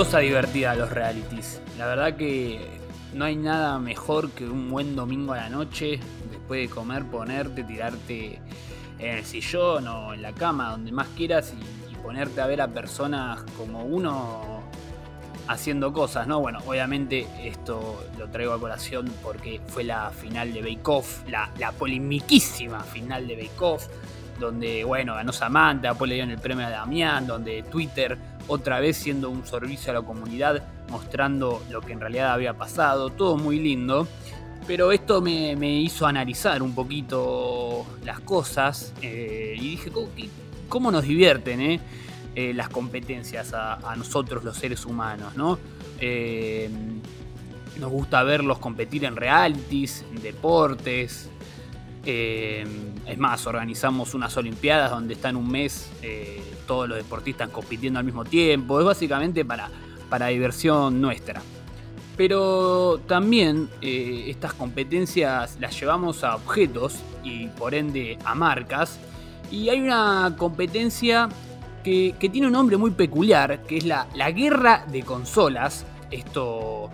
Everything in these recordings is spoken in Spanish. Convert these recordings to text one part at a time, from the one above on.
cosa divertida los realities. La verdad que no hay nada mejor que un buen domingo a la noche, después de comer, ponerte, tirarte en el sillón o en la cama, donde más quieras, y, ponerte a ver a personas como uno haciendo cosas, ¿no? Bueno, obviamente esto lo traigo a colación porque fue la final de Bake Off, la, la polemiquísima final de Bake Off, donde, bueno, ganó Samantha, después le dieron el premio a Damián, donde Twitter, otra vez siendo un servicio a la comunidad, mostrando lo que en realidad había pasado, todo muy lindo. Pero esto me, me hizo analizar un poquito las cosas eh, y dije, ¿cómo, nos divierten, eh? Eh, las competencias a, nosotros los seres humanos, ¿no? Nos gusta verlos competir en realities, en deportes. Eh, es más, organizamos unas Olimpiadas donde están un mes todos los deportistas compitiendo al mismo tiempo. Es básicamente para, para diversión nuestra. Pero también estas competencias las llevamos a objetos y por ende a marcas. Y hay una competencia que, que, tiene un nombre muy peculiar, que es la, la guerra de consolas. Esto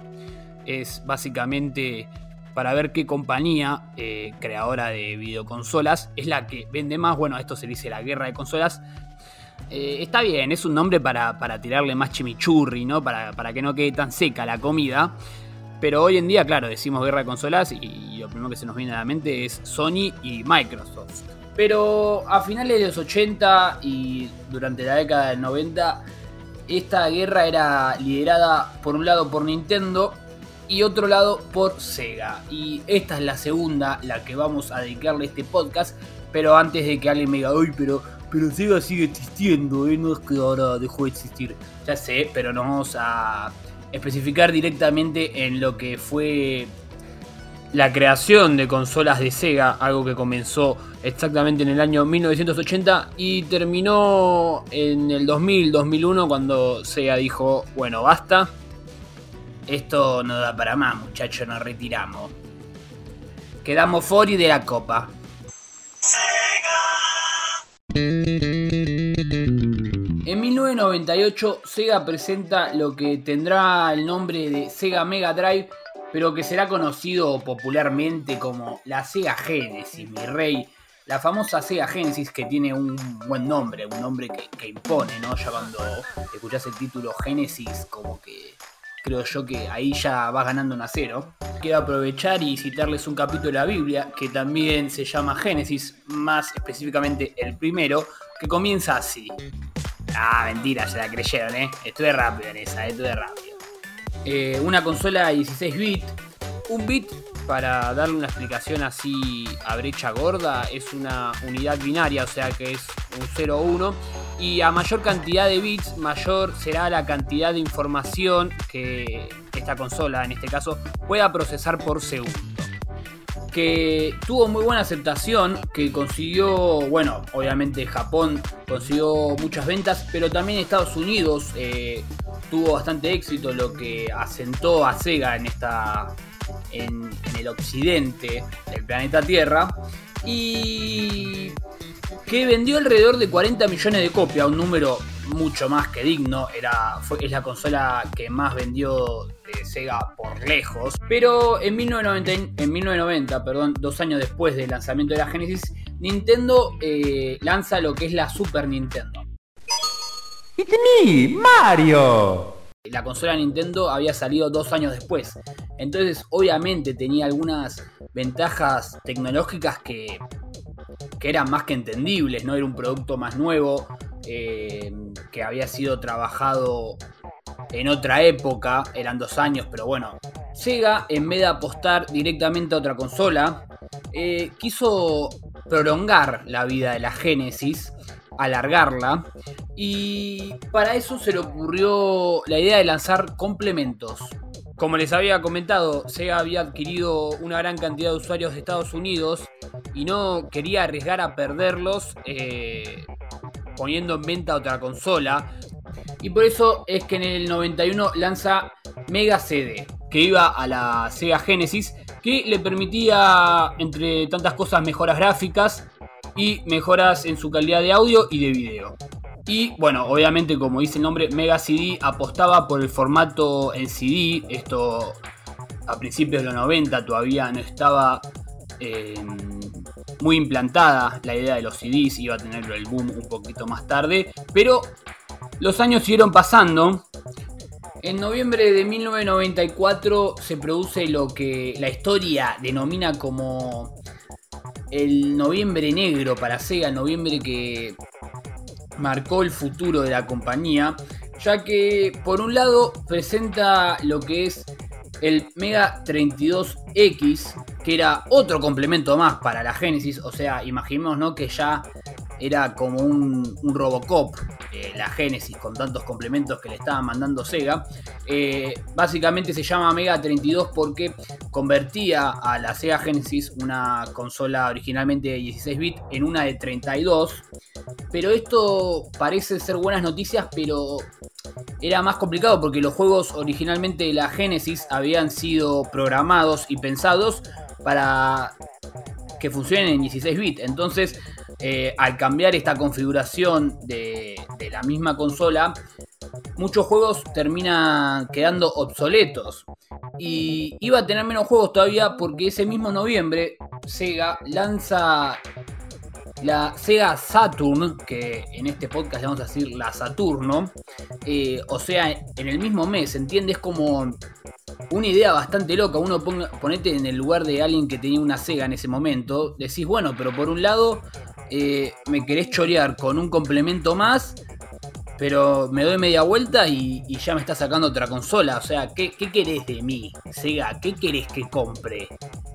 es básicamente para ver qué compañía eh, creadora de videoconsolas es la que vende más. Bueno, esto se dice la guerra de consolas. Eh, está bien, es un nombre para, para, tirarle más chimichurri, ¿no? Para, para que no quede tan seca la comida. Pero hoy en día, claro, decimos guerra de consolas y, y lo primero que se nos viene a la mente es Sony y Microsoft. Pero a finales de los 80 y durante la década del 90, esta guerra era liderada por un lado por Nintendo y otro lado por Sega. Y esta es la segunda, la que vamos a dedicarle este podcast. Pero antes de que alguien me diga, uy, pero, pero Sega sigue existiendo, ¿eh? no es que ahora dejó de existir. Ya sé, pero nos vamos a especificar directamente en lo que fue la creación de consolas de Sega, algo que comenzó exactamente en el año 1980 y terminó en el 2000-2001 cuando Sega dijo, bueno, basta, esto no da para más muchachos, nos retiramos. Quedamos fuori de la copa. En 1998 Sega presenta lo que tendrá el nombre de Sega Mega Drive pero que será conocido popularmente como la Sega Genesis, mi rey. La famosa Sega Genesis que tiene un buen nombre, un nombre que, que impone, ¿no? Ya cuando escuchás el título Genesis, como que creo yo que ahí ya vas ganando un acero. Quiero aprovechar y citarles un capítulo de la Biblia que también se llama Génesis, más específicamente el primero, que comienza así. Ah, mentira, se la creyeron, ¿eh? Estuve rápido en esa, estuve rápido. Eh, una consola 16 bits. Un bit, para darle una explicación así a brecha gorda, es una unidad binaria, o sea que es un 0 1. Y a mayor cantidad de bits, mayor será la cantidad de información que esta consola, en este caso, pueda procesar por segundo que tuvo muy buena aceptación, que consiguió, bueno, obviamente Japón consiguió muchas ventas, pero también Estados Unidos eh, tuvo bastante éxito, lo que asentó a Sega en esta. En, en el occidente del planeta Tierra. Y que vendió alrededor de 40 millones de copias, un número mucho más que digno. Era, fue, es la consola que más vendió de Sega por lejos. Pero en 1990, en 1990 perdón, dos años después del lanzamiento de la Genesis, Nintendo eh, lanza lo que es la Super Nintendo. It's me, Mario. La consola Nintendo había salido dos años después. Entonces, obviamente, tenía algunas ventajas tecnológicas que, que eran más que entendibles. No era un producto más nuevo, eh, que había sido trabajado en otra época. Eran dos años, pero bueno. Sega, en vez de apostar directamente a otra consola, eh, quiso prolongar la vida de la Genesis alargarla. Y para eso se le ocurrió la idea de lanzar complementos. Como les había comentado, Sega había adquirido una gran cantidad de usuarios de Estados Unidos y no quería arriesgar a perderlos eh, poniendo en venta otra consola. Y por eso es que en el 91 lanza Mega CD, que iba a la Sega Genesis, que le permitía, entre tantas cosas, mejoras gráficas, y mejoras en su calidad de audio y de video. Y bueno, obviamente como dice el nombre, Mega CD apostaba por el formato en CD. Esto a principios de los 90 todavía no estaba eh, muy implantada la idea de los CDs, iba a tener el boom un poquito más tarde, pero los años siguieron pasando. En noviembre de 1994 se produce lo que la historia denomina como el noviembre negro para Sega, noviembre que marcó el futuro de la compañía, ya que por un lado presenta lo que es el Mega 32X, que era otro complemento más para la Genesis, o sea, imaginemos ¿no? que ya era como un, Robocop, eh, la Genesis, con tantos complementos que le estaba mandando Sega. Eh, básicamente se llama Mega 32 porque convertía a la Sega Genesis, una consola originalmente de 16 bits, en una de 32. Pero esto parece ser buenas noticias, pero era más complicado porque los juegos originalmente de la Genesis habían sido programados y pensados para que funcionen en 16 bits. Entonces, eh, al cambiar esta configuración de, la misma consola, muchos juegos terminan quedando obsoletos. Y iba a tener menos juegos todavía porque ese mismo noviembre Sega lanza la Sega Saturn, que en este podcast vamos a decir la Saturno, eh, o sea, en el mismo mes, ¿entiendes? Como una idea bastante loca. Uno ponete en el lugar de alguien que tenía una Sega en ese momento. Decís, bueno, pero por un lado eh, me querés chorear con un complemento más. Pero me doy media vuelta y, ya me está sacando otra consola. O sea, ¿qué, querés de mí, Sega? ¿Qué querés que compre?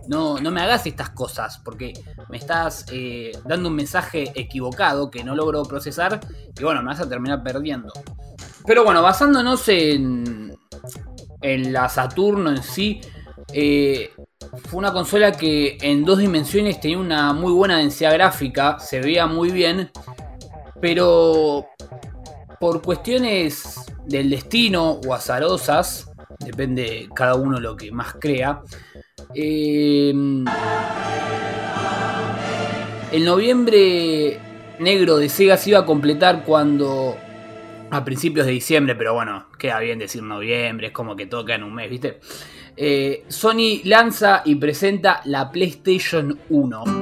No, no me hagas estas cosas porque me estás eh, dando un mensaje equivocado que no logro procesar y bueno, me vas a terminar perdiendo. Pero bueno, basándonos en, en la Saturno en sí, eh, fue una consola que en dos dimensiones tenía una muy buena densidad gráfica, se veía muy bien, pero por cuestiones del destino o azarosas, depende cada uno lo que más crea, eh, el noviembre negro de Sega se iba a completar cuando a principios de diciembre, pero bueno, queda bien decir noviembre, es como que toca en un mes, ¿viste? Eh, Sony lanza y presenta la PlayStation 1.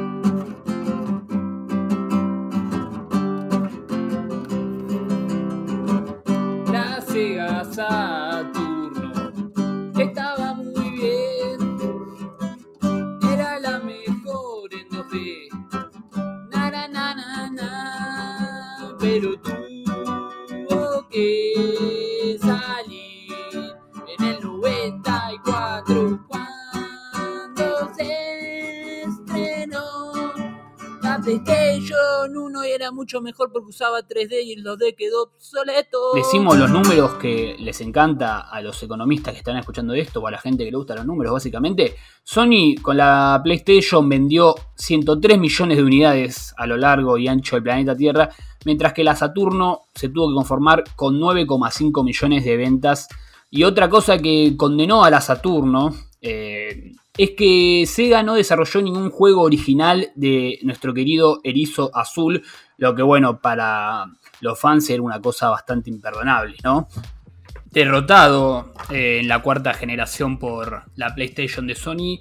Mucho mejor porque usaba 3D y el 2D quedó obsoleto. Decimos los números que les encanta a los economistas que están escuchando esto o a la gente que le gustan los números, básicamente. Sony con la PlayStation vendió 103 millones de unidades a lo largo y ancho del planeta Tierra, mientras que la Saturno se tuvo que conformar con 9,5 millones de ventas. Y otra cosa que condenó a la Saturno eh, es que Sega no desarrolló ningún juego original de nuestro querido Erizo Azul, lo que bueno, para los fans era una cosa bastante imperdonable, ¿no? Derrotado eh, en la cuarta generación por la PlayStation de Sony,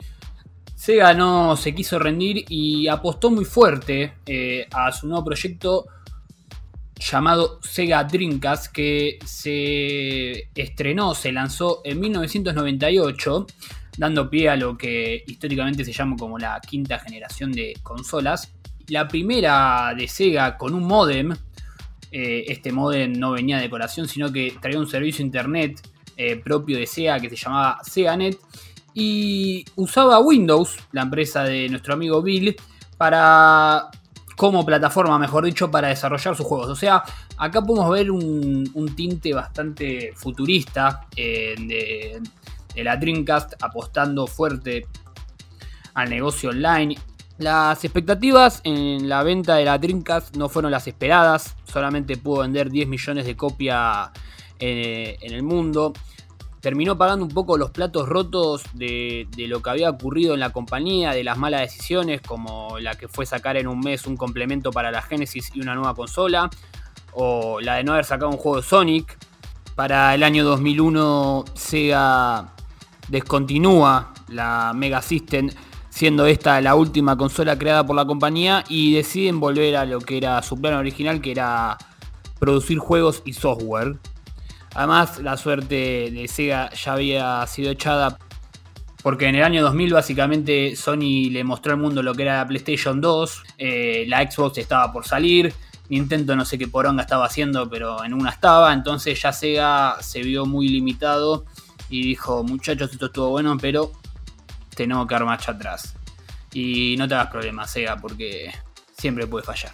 Sega no se quiso rendir y apostó muy fuerte eh, a su nuevo proyecto llamado Sega Dreamcast que se estrenó, se lanzó en 1998 dando pie a lo que históricamente se llama como la quinta generación de consolas. La primera de Sega con un modem, eh, este modem no venía de decoración, sino que traía un servicio internet eh, propio de Sega que se llamaba SegaNet y usaba Windows, la empresa de nuestro amigo Bill, para como plataforma, mejor dicho, para desarrollar sus juegos. O sea, acá podemos ver un, tinte bastante futurista eh, de, la Dreamcast apostando fuerte al negocio online. Las expectativas en la venta de la Dreamcast no fueron las esperadas, solamente pudo vender 10 millones de copias eh, en el mundo. Terminó pagando un poco los platos rotos de, de, lo que había ocurrido en la compañía, de las malas decisiones, como la que fue sacar en un mes un complemento para la Genesis y una nueva consola, o la de no haber sacado un juego de Sonic. Para el año 2001 Sega descontinúa la Mega System, siendo esta la última consola creada por la compañía y deciden volver a lo que era su plan original, que era producir juegos y software. Además, la suerte de Sega ya había sido echada porque en el año 2000 básicamente Sony le mostró al mundo lo que era la PlayStation 2, eh, la Xbox estaba por salir, Nintendo no sé qué poronga estaba haciendo, pero en una estaba, entonces ya Sega se vio muy limitado y dijo, muchachos, esto estuvo bueno, pero tenemos que dar marcha atrás. Y no te hagas problemas, Sega, porque siempre puede fallar.